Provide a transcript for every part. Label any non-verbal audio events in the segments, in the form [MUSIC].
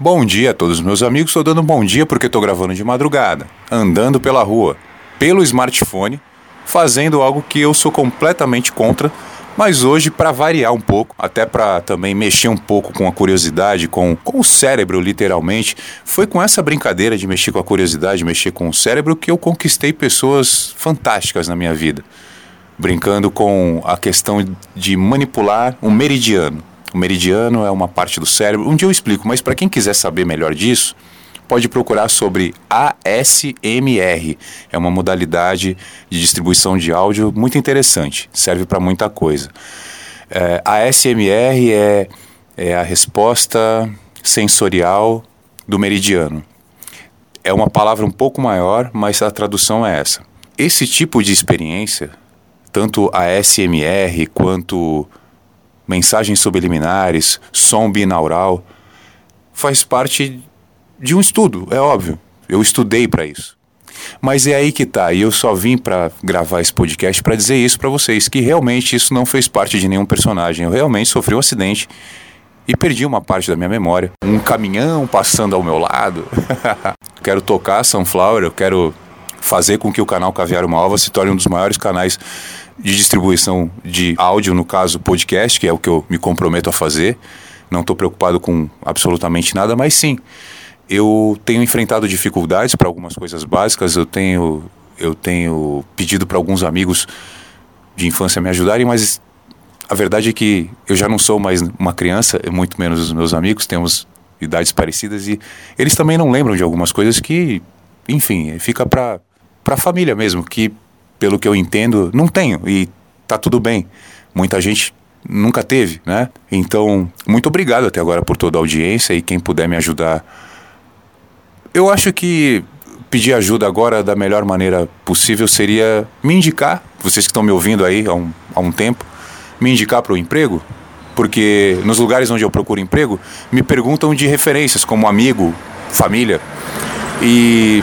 Bom dia a todos meus amigos, estou dando um bom dia porque estou gravando de madrugada, andando pela rua, pelo smartphone, fazendo algo que eu sou completamente contra, mas hoje para variar um pouco, até para também mexer um pouco com a curiosidade, com, com o cérebro literalmente, foi com essa brincadeira de mexer com a curiosidade, mexer com o cérebro que eu conquistei pessoas fantásticas na minha vida, brincando com a questão de manipular um meridiano. O meridiano é uma parte do cérebro. Um dia eu explico, mas para quem quiser saber melhor disso, pode procurar sobre ASMR. É uma modalidade de distribuição de áudio muito interessante, serve para muita coisa. É, ASMR é, é a resposta sensorial do meridiano. É uma palavra um pouco maior, mas a tradução é essa. Esse tipo de experiência, tanto a ASMR quanto mensagens subliminares, som binaural, faz parte de um estudo, é óbvio. Eu estudei para isso. Mas é aí que tá, e eu só vim para gravar esse podcast para dizer isso para vocês, que realmente isso não fez parte de nenhum personagem. Eu realmente sofri um acidente e perdi uma parte da minha memória. Um caminhão passando ao meu lado. [LAUGHS] quero tocar Sunflower, eu quero fazer com que o canal Caviar Uma Ova se torne um dos maiores canais de distribuição de áudio, no caso podcast, que é o que eu me comprometo a fazer. Não estou preocupado com absolutamente nada, mas sim, eu tenho enfrentado dificuldades para algumas coisas básicas. Eu tenho, eu tenho pedido para alguns amigos de infância me ajudarem, mas a verdade é que eu já não sou mais uma criança, muito menos os meus amigos, temos idades parecidas e eles também não lembram de algumas coisas que, enfim, fica para para a família mesmo, que pelo que eu entendo, não tenho e tá tudo bem. Muita gente nunca teve, né? Então, muito obrigado até agora por toda a audiência e quem puder me ajudar. Eu acho que pedir ajuda agora da melhor maneira possível seria me indicar, vocês que estão me ouvindo aí há um, há um tempo, me indicar para o emprego, porque nos lugares onde eu procuro emprego, me perguntam de referências como amigo, família. E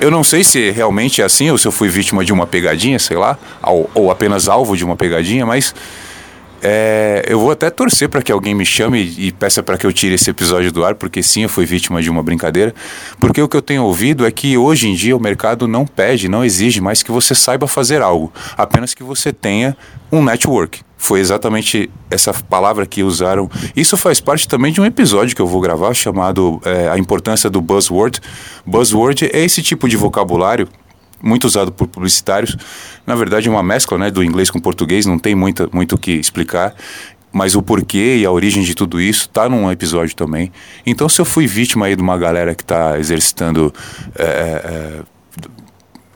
eu não sei se realmente é assim ou se eu fui vítima de uma pegadinha, sei lá, ou, ou apenas alvo de uma pegadinha, mas é, eu vou até torcer para que alguém me chame e peça para que eu tire esse episódio do ar, porque sim, eu fui vítima de uma brincadeira. Porque o que eu tenho ouvido é que hoje em dia o mercado não pede, não exige mais que você saiba fazer algo, apenas que você tenha um network. Foi exatamente essa palavra que usaram. Isso faz parte também de um episódio que eu vou gravar chamado é, A Importância do Buzzword. Buzzword é esse tipo de vocabulário muito usado por publicitários. Na verdade, é uma mescla né, do inglês com português, não tem muita, muito o que explicar. Mas o porquê e a origem de tudo isso está num episódio também. Então, se eu fui vítima aí de uma galera que está exercitando é, é,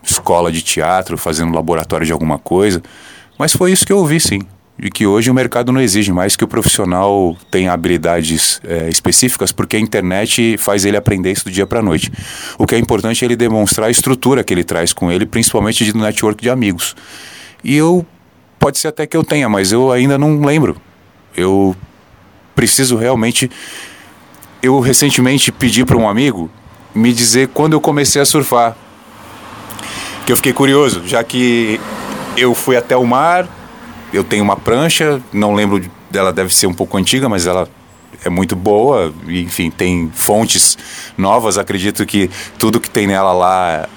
escola de teatro, fazendo laboratório de alguma coisa, mas foi isso que eu ouvi, sim e que hoje o mercado não exige mais que o profissional tenha habilidades é, específicas, porque a internet faz ele aprender isso do dia para a noite. O que é importante é ele demonstrar a estrutura que ele traz com ele, principalmente de network de amigos. E eu, pode ser até que eu tenha, mas eu ainda não lembro. Eu preciso realmente. Eu recentemente pedi para um amigo me dizer quando eu comecei a surfar. Que eu fiquei curioso, já que eu fui até o mar, eu tenho uma prancha, não lembro dela, deve ser um pouco antiga, mas ela é muito boa, enfim, tem fontes novas. Acredito que tudo que tem nela lá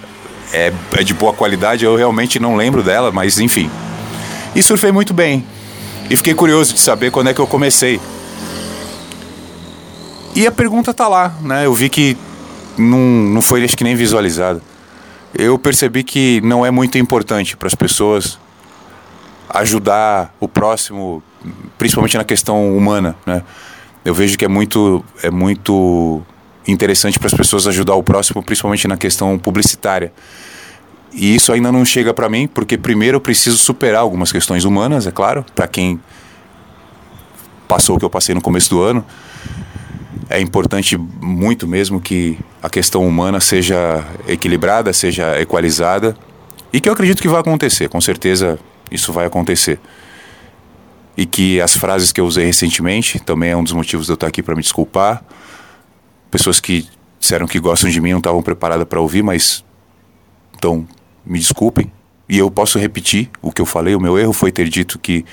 é, é de boa qualidade. Eu realmente não lembro dela, mas enfim. E surfei muito bem. E fiquei curioso de saber quando é que eu comecei. E a pergunta tá lá, né? Eu vi que não, não foi acho que nem visualizado. Eu percebi que não é muito importante para as pessoas ajudar o próximo, principalmente na questão humana, né? Eu vejo que é muito, é muito interessante para as pessoas ajudar o próximo, principalmente na questão publicitária. E isso ainda não chega para mim, porque primeiro eu preciso superar algumas questões humanas, é claro, para quem passou o que eu passei no começo do ano. É importante muito mesmo que a questão humana seja equilibrada, seja equalizada, e que eu acredito que vai acontecer, com certeza isso vai acontecer. E que as frases que eu usei recentemente também é um dos motivos de eu estar aqui para me desculpar. Pessoas que disseram que gostam de mim não estavam preparadas para ouvir, mas então me desculpem. E eu posso repetir o que eu falei. O meu erro foi ter dito que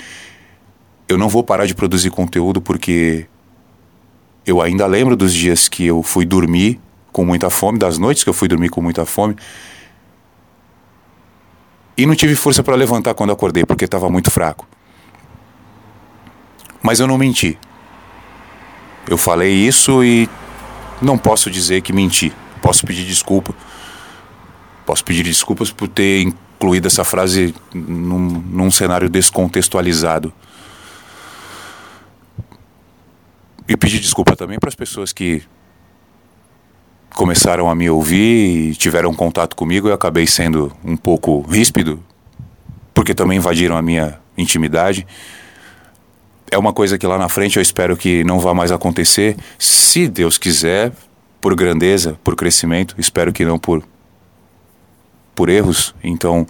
eu não vou parar de produzir conteúdo porque Eu ainda lembro dos dias que eu fui dormir com muita fome, das noites que eu fui dormir com muita fome. E não tive força para levantar quando acordei, porque estava muito fraco. Mas eu não menti. Eu falei isso e não posso dizer que menti. Posso pedir desculpa. Posso pedir desculpas por ter incluído essa frase num, num cenário descontextualizado. E pedir desculpa também para as pessoas que começaram a me ouvir e tiveram contato comigo. Eu acabei sendo um pouco ríspido, porque também invadiram a minha intimidade. É uma coisa que lá na frente eu espero que não vá mais acontecer. Se Deus quiser, por grandeza, por crescimento, espero que não por por erros. Então,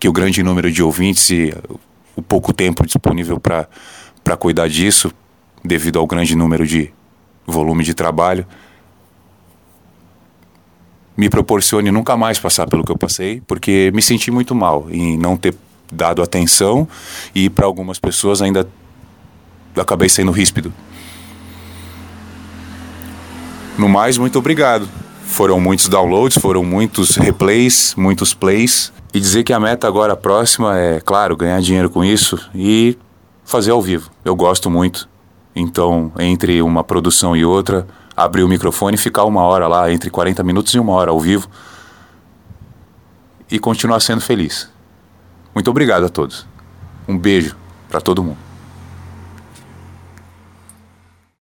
que o grande número de ouvintes e o pouco tempo disponível para cuidar disso, devido ao grande número de volume de trabalho, me proporcione nunca mais passar pelo que eu passei, porque me senti muito mal em não ter dado atenção e para algumas pessoas ainda acabei sendo ríspido. No mais, muito obrigado. Foram muitos downloads, foram muitos replays, muitos plays. E dizer que a meta agora próxima é, claro, ganhar dinheiro com isso e fazer ao vivo. Eu gosto muito. Então, entre uma produção e outra, abrir o microfone e ficar uma hora lá, entre 40 minutos e uma hora ao vivo. E continuar sendo feliz. Muito obrigado a todos. Um beijo para todo mundo.